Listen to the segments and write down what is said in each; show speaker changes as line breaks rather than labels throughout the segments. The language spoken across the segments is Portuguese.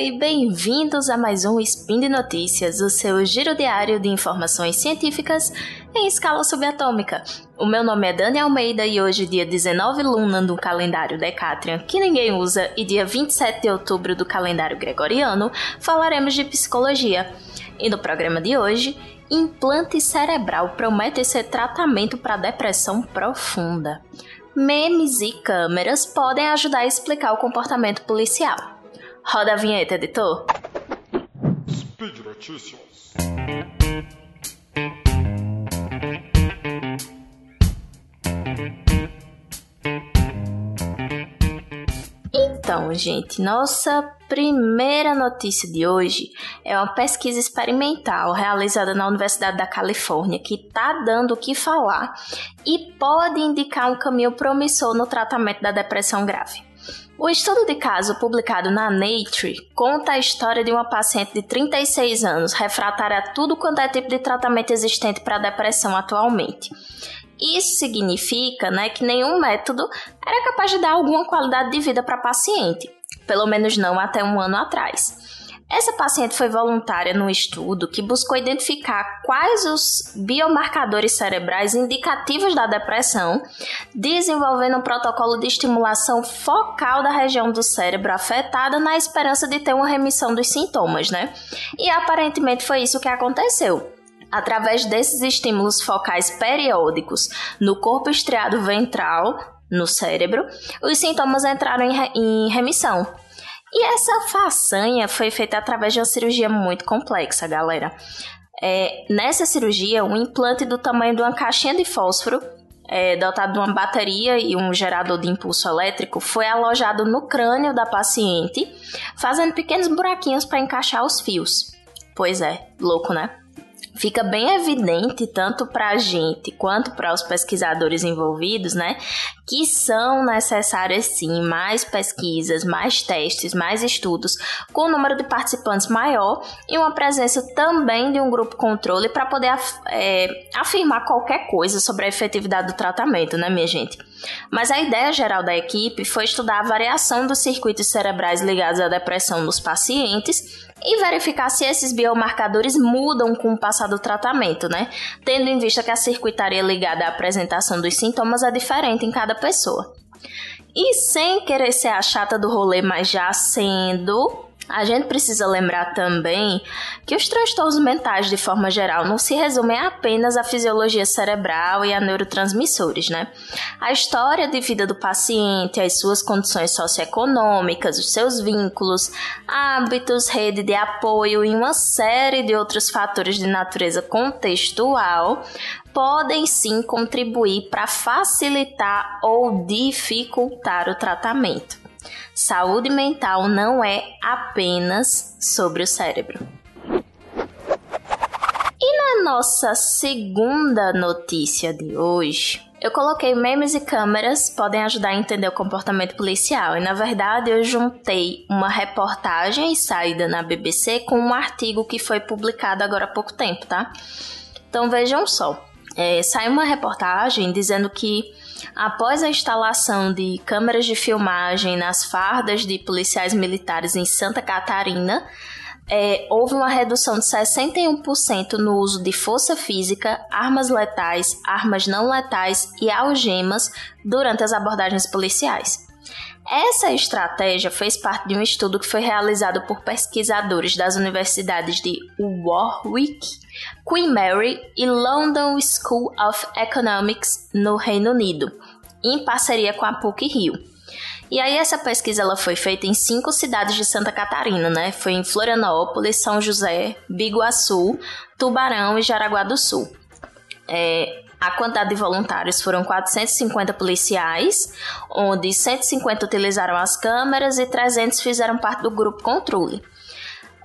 e bem-vindos a mais um Spin de Notícias, o seu giro diário de informações científicas em escala subatômica. O meu nome é Dani Almeida e hoje, dia 19 Luna do calendário Decatrian, que ninguém usa, e dia 27 de outubro do calendário Gregoriano, falaremos de psicologia. E no programa de hoje, implante cerebral promete ser tratamento para depressão profunda. Memes e câmeras podem ajudar a explicar o comportamento policial. Roda a vinheta, editor. Speed Notícias. Então, gente, nossa primeira notícia de hoje é uma pesquisa experimental realizada na Universidade da Califórnia que está dando o que falar e pode indicar um caminho promissor no tratamento da depressão grave. O estudo de caso publicado na Nature conta a história de uma paciente de 36 anos refratária a tudo quanto é tipo de tratamento existente para depressão atualmente. Isso significa né, que nenhum método era capaz de dar alguma qualidade de vida para a paciente, pelo menos não até um ano atrás. Essa paciente foi voluntária no estudo que buscou identificar quais os biomarcadores cerebrais indicativos da depressão, desenvolvendo um protocolo de estimulação focal da região do cérebro afetada na esperança de ter uma remissão dos sintomas, né? E aparentemente foi isso que aconteceu. Através desses estímulos focais periódicos no corpo estriado ventral, no cérebro, os sintomas entraram em, em remissão, e essa façanha foi feita através de uma cirurgia muito complexa, galera. É, nessa cirurgia, um implante do tamanho de uma caixinha de fósforo, é, dotado de uma bateria e um gerador de impulso elétrico, foi alojado no crânio da paciente, fazendo pequenos buraquinhos para encaixar os fios. Pois é, louco, né? Fica bem evidente, tanto para a gente quanto para os pesquisadores envolvidos, né, que são necessárias sim mais pesquisas, mais testes, mais estudos, com um número de participantes maior e uma presença também de um grupo controle para poder é, afirmar qualquer coisa sobre a efetividade do tratamento, né, minha gente? Mas a ideia geral da equipe foi estudar a variação dos circuitos cerebrais ligados à depressão nos pacientes e verificar se esses biomarcadores mudam com o passar do tratamento, né? Tendo em vista que a circuitaria ligada à apresentação dos sintomas é diferente em cada pessoa. E sem querer ser a chata do rolê, mas já sendo, a gente precisa lembrar também que os transtornos mentais, de forma geral, não se resumem apenas à fisiologia cerebral e a neurotransmissores, né? A história de vida do paciente, as suas condições socioeconômicas, os seus vínculos, hábitos, rede de apoio e uma série de outros fatores de natureza contextual podem sim contribuir para facilitar ou dificultar o tratamento. Saúde mental não é apenas sobre o cérebro. E na nossa segunda notícia de hoje, eu coloquei memes e câmeras podem ajudar a entender o comportamento policial. E na verdade eu juntei uma reportagem saída na BBC com um artigo que foi publicado agora há pouco tempo, tá? Então vejam só. É, sai uma reportagem dizendo que Após a instalação de câmeras de filmagem nas fardas de policiais militares em Santa Catarina, é, houve uma redução de 61% no uso de força física, armas letais, armas não letais e algemas durante as abordagens policiais. Essa estratégia fez parte de um estudo que foi realizado por pesquisadores das universidades de Warwick, Queen Mary e London School of Economics no Reino Unido, em parceria com a PUC Rio. E aí essa pesquisa ela foi feita em cinco cidades de Santa Catarina, né? Foi em Florianópolis, São José, Biguaçu, Tubarão e Jaraguá do Sul. É, a quantidade de voluntários foram 450 policiais, onde 150 utilizaram as câmeras e 300 fizeram parte do grupo controle.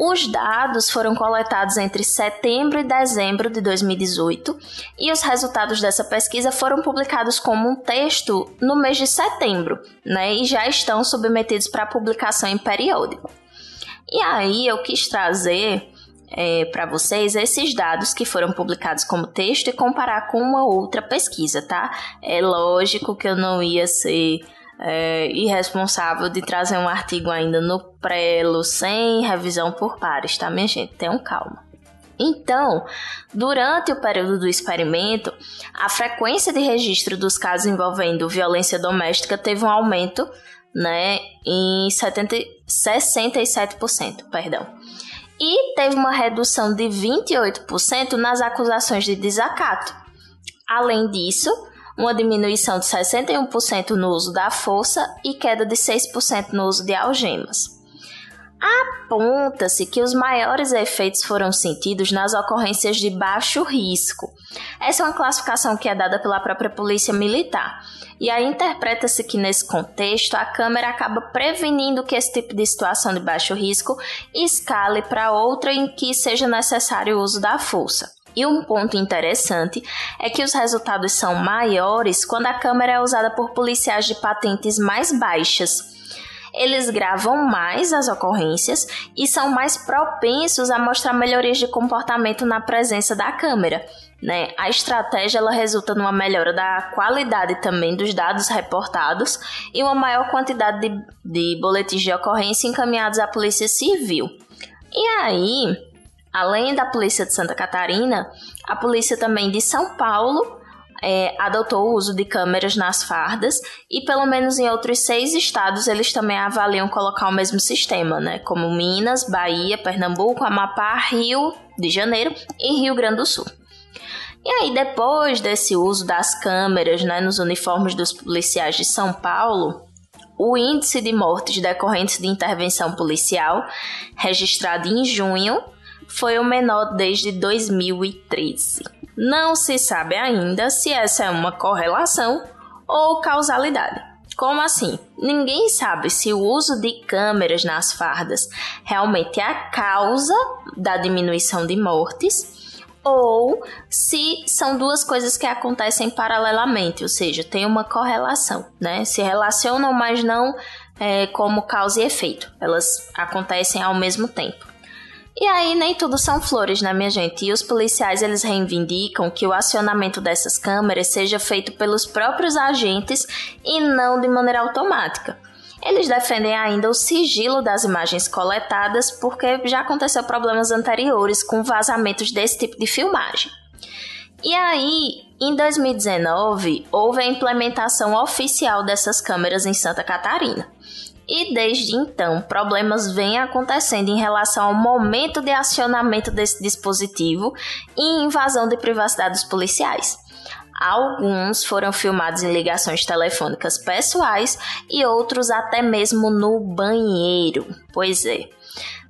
Os dados foram coletados entre setembro e dezembro de 2018 e os resultados dessa pesquisa foram publicados como um texto no mês de setembro, né? E já estão submetidos para publicação em periódico. E aí eu quis trazer é, para vocês esses dados que foram publicados como texto e comparar com uma outra pesquisa, tá? É lógico que eu não ia ser é, irresponsável de trazer um artigo ainda no prelo, sem revisão por pares, tá, minha gente? Tenham calma. Então, durante o período do experimento, a frequência de registro dos casos envolvendo violência doméstica teve um aumento né, em 70, 67%, perdão. E teve uma redução de 28% nas acusações de desacato. Além disso, uma diminuição de 61% no uso da força e queda de 6% no uso de algemas. Aponta-se que os maiores efeitos foram sentidos nas ocorrências de baixo risco. Essa é uma classificação que é dada pela própria Polícia Militar. E aí interpreta-se que nesse contexto a câmera acaba prevenindo que esse tipo de situação de baixo risco escale para outra em que seja necessário o uso da força. E um ponto interessante é que os resultados são maiores quando a câmera é usada por policiais de patentes mais baixas eles gravam mais as ocorrências e são mais propensos a mostrar melhorias de comportamento na presença da câmera. Né? A estratégia ela resulta numa melhora da qualidade também dos dados reportados e uma maior quantidade de, de boletins de ocorrência encaminhados à Polícia Civil. E aí, além da Polícia de Santa Catarina, a Polícia também de São Paulo é, adotou o uso de câmeras nas fardas e pelo menos em outros seis estados eles também avaliam colocar o mesmo sistema, né? Como Minas, Bahia, Pernambuco, Amapá, Rio de Janeiro e Rio Grande do Sul. E aí, depois desse uso das câmeras né, nos uniformes dos policiais de São Paulo, o índice de mortes decorrentes de intervenção policial, registrado em junho, foi o menor desde 2013. Não se sabe ainda se essa é uma correlação ou causalidade. Como assim? Ninguém sabe se o uso de câmeras nas fardas realmente é a causa da diminuição de mortes ou se são duas coisas que acontecem paralelamente, ou seja, tem uma correlação, né? Se relacionam, mas não é, como causa e efeito. Elas acontecem ao mesmo tempo. E aí nem tudo são flores, né, minha gente? E os policiais eles reivindicam que o acionamento dessas câmeras seja feito pelos próprios agentes e não de maneira automática. Eles defendem ainda o sigilo das imagens coletadas porque já aconteceu problemas anteriores com vazamentos desse tipo de filmagem. E aí, em 2019, houve a implementação oficial dessas câmeras em Santa Catarina e desde então problemas vêm acontecendo em relação ao momento de acionamento desse dispositivo e invasão de privacidade dos policiais. Alguns foram filmados em ligações telefônicas pessoais e outros até mesmo no banheiro. Pois é.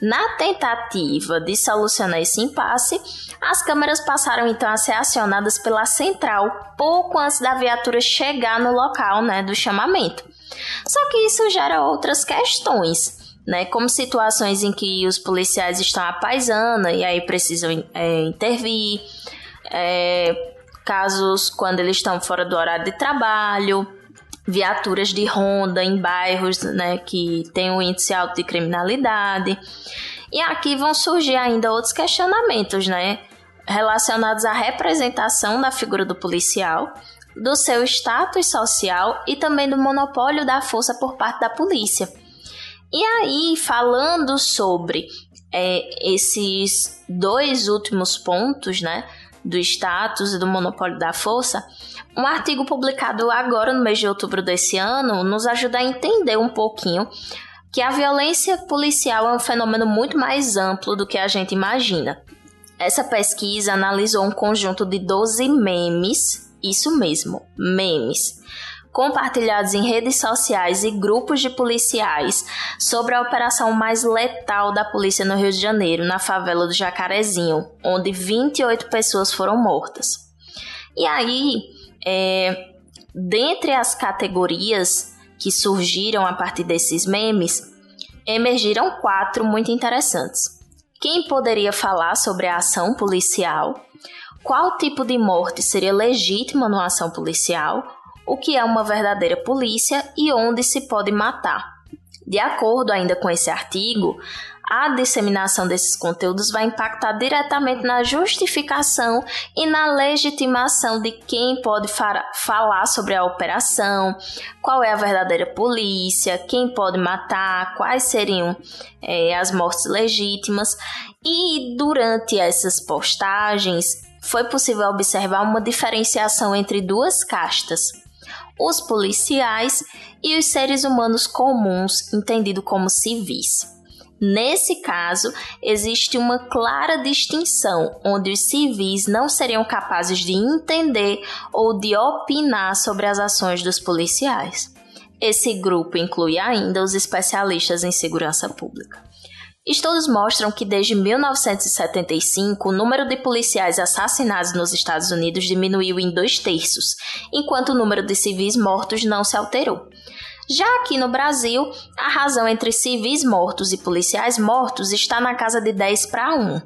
Na tentativa de solucionar esse impasse, as câmeras passaram então a ser acionadas pela central pouco antes da viatura chegar no local né, do chamamento. Só que isso gera outras questões. Né, como situações em que os policiais estão à paisana e aí precisam é, intervir, é, casos quando eles estão fora do horário de trabalho, viaturas de ronda em bairros né, que têm um índice alto de criminalidade. E aqui vão surgir ainda outros questionamentos, né? Relacionados à representação da figura do policial do seu status social e também do monopólio da força por parte da polícia. E aí, falando sobre é, esses dois últimos pontos, né, do status e do monopólio da força, um artigo publicado agora no mês de outubro desse ano nos ajuda a entender um pouquinho que a violência policial é um fenômeno muito mais amplo do que a gente imagina. Essa pesquisa analisou um conjunto de 12 memes isso mesmo, memes compartilhados em redes sociais e grupos de policiais sobre a operação mais letal da polícia no Rio de Janeiro, na favela do Jacarezinho, onde 28 pessoas foram mortas. E aí, é, dentre as categorias que surgiram a partir desses memes, emergiram quatro muito interessantes. Quem poderia falar sobre a ação policial? Qual tipo de morte seria legítima numa ação policial, o que é uma verdadeira polícia e onde se pode matar. De acordo ainda com esse artigo, a disseminação desses conteúdos vai impactar diretamente na justificação e na legitimação de quem pode falar sobre a operação, qual é a verdadeira polícia, quem pode matar, quais seriam é, as mortes legítimas. E durante essas postagens foi possível observar uma diferenciação entre duas castas os policiais e os seres humanos comuns, entendido como civis. Nesse caso, existe uma clara distinção, onde os civis não seriam capazes de entender ou de opinar sobre as ações dos policiais. Esse grupo inclui ainda os especialistas em segurança pública. Estudos mostram que desde 1975 o número de policiais assassinados nos Estados Unidos diminuiu em dois terços, enquanto o número de civis mortos não se alterou. Já aqui no Brasil, a razão entre civis mortos e policiais mortos está na casa de 10 para 1.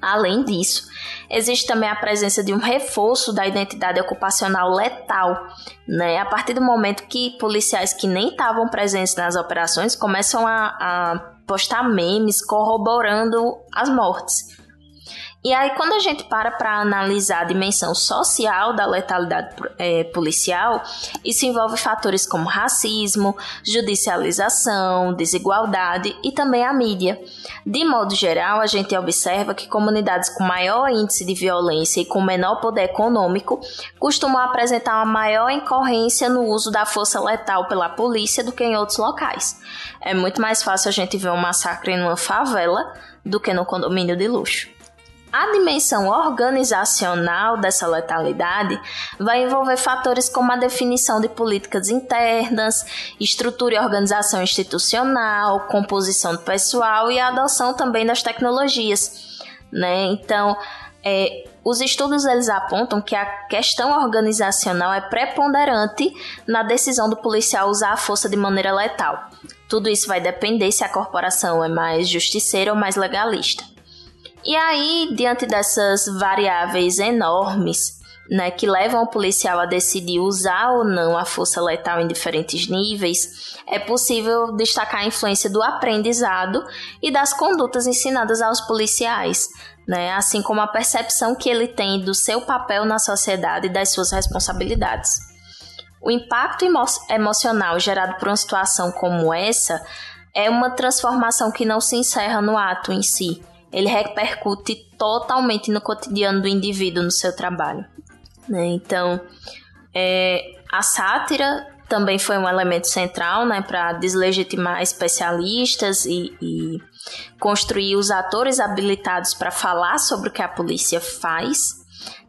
Além disso, existe também a presença de um reforço da identidade ocupacional letal, né? A partir do momento que policiais que nem estavam presentes nas operações começam a, a postar memes corroborando as mortes. E aí, quando a gente para para analisar a dimensão social da letalidade é, policial, isso envolve fatores como racismo, judicialização, desigualdade e também a mídia. De modo geral, a gente observa que comunidades com maior índice de violência e com menor poder econômico costumam apresentar uma maior incorrência no uso da força letal pela polícia do que em outros locais. É muito mais fácil a gente ver um massacre numa favela do que no condomínio de luxo. A dimensão organizacional dessa letalidade vai envolver fatores como a definição de políticas internas, estrutura e organização institucional, composição do pessoal e a adoção também das tecnologias. Né? Então, é, os estudos eles apontam que a questão organizacional é preponderante na decisão do policial usar a força de maneira letal. Tudo isso vai depender se a corporação é mais justiceira ou mais legalista. E aí, diante dessas variáveis enormes, né, que levam o policial a decidir usar ou não a força letal em diferentes níveis, é possível destacar a influência do aprendizado e das condutas ensinadas aos policiais, né, assim como a percepção que ele tem do seu papel na sociedade e das suas responsabilidades. O impacto emo emocional gerado por uma situação como essa é uma transformação que não se encerra no ato em si, ele repercute totalmente no cotidiano do indivíduo, no seu trabalho. Né? Então, é, a sátira também foi um elemento central né, para deslegitimar especialistas e, e construir os atores habilitados para falar sobre o que a polícia faz.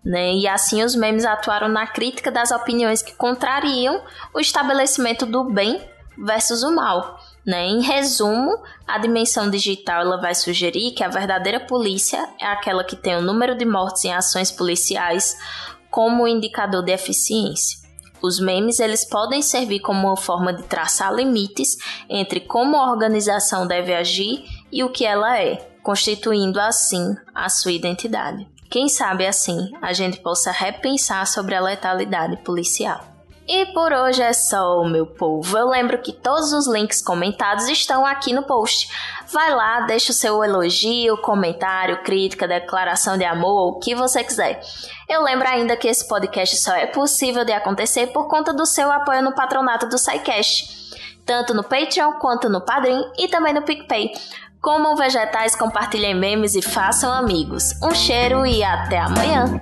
Né? E assim os memes atuaram na crítica das opiniões que contrariam o estabelecimento do bem versus o mal. Né? Em resumo, a dimensão digital ela vai sugerir que a verdadeira polícia é aquela que tem o número de mortes em ações policiais como indicador de eficiência. Os memes eles podem servir como uma forma de traçar limites entre como a organização deve agir e o que ela é, constituindo assim a sua identidade. Quem sabe assim a gente possa repensar sobre a letalidade policial. E por hoje é só, meu povo. Eu lembro que todos os links comentados estão aqui no post. Vai lá, deixa o seu elogio, comentário, crítica, declaração de amor, o que você quiser. Eu lembro ainda que esse podcast só é possível de acontecer por conta do seu apoio no patronato do SciCast, tanto no Patreon quanto no Padrim e também no PicPay. Comam vegetais, compartilhem memes e façam amigos. Um cheiro e até amanhã!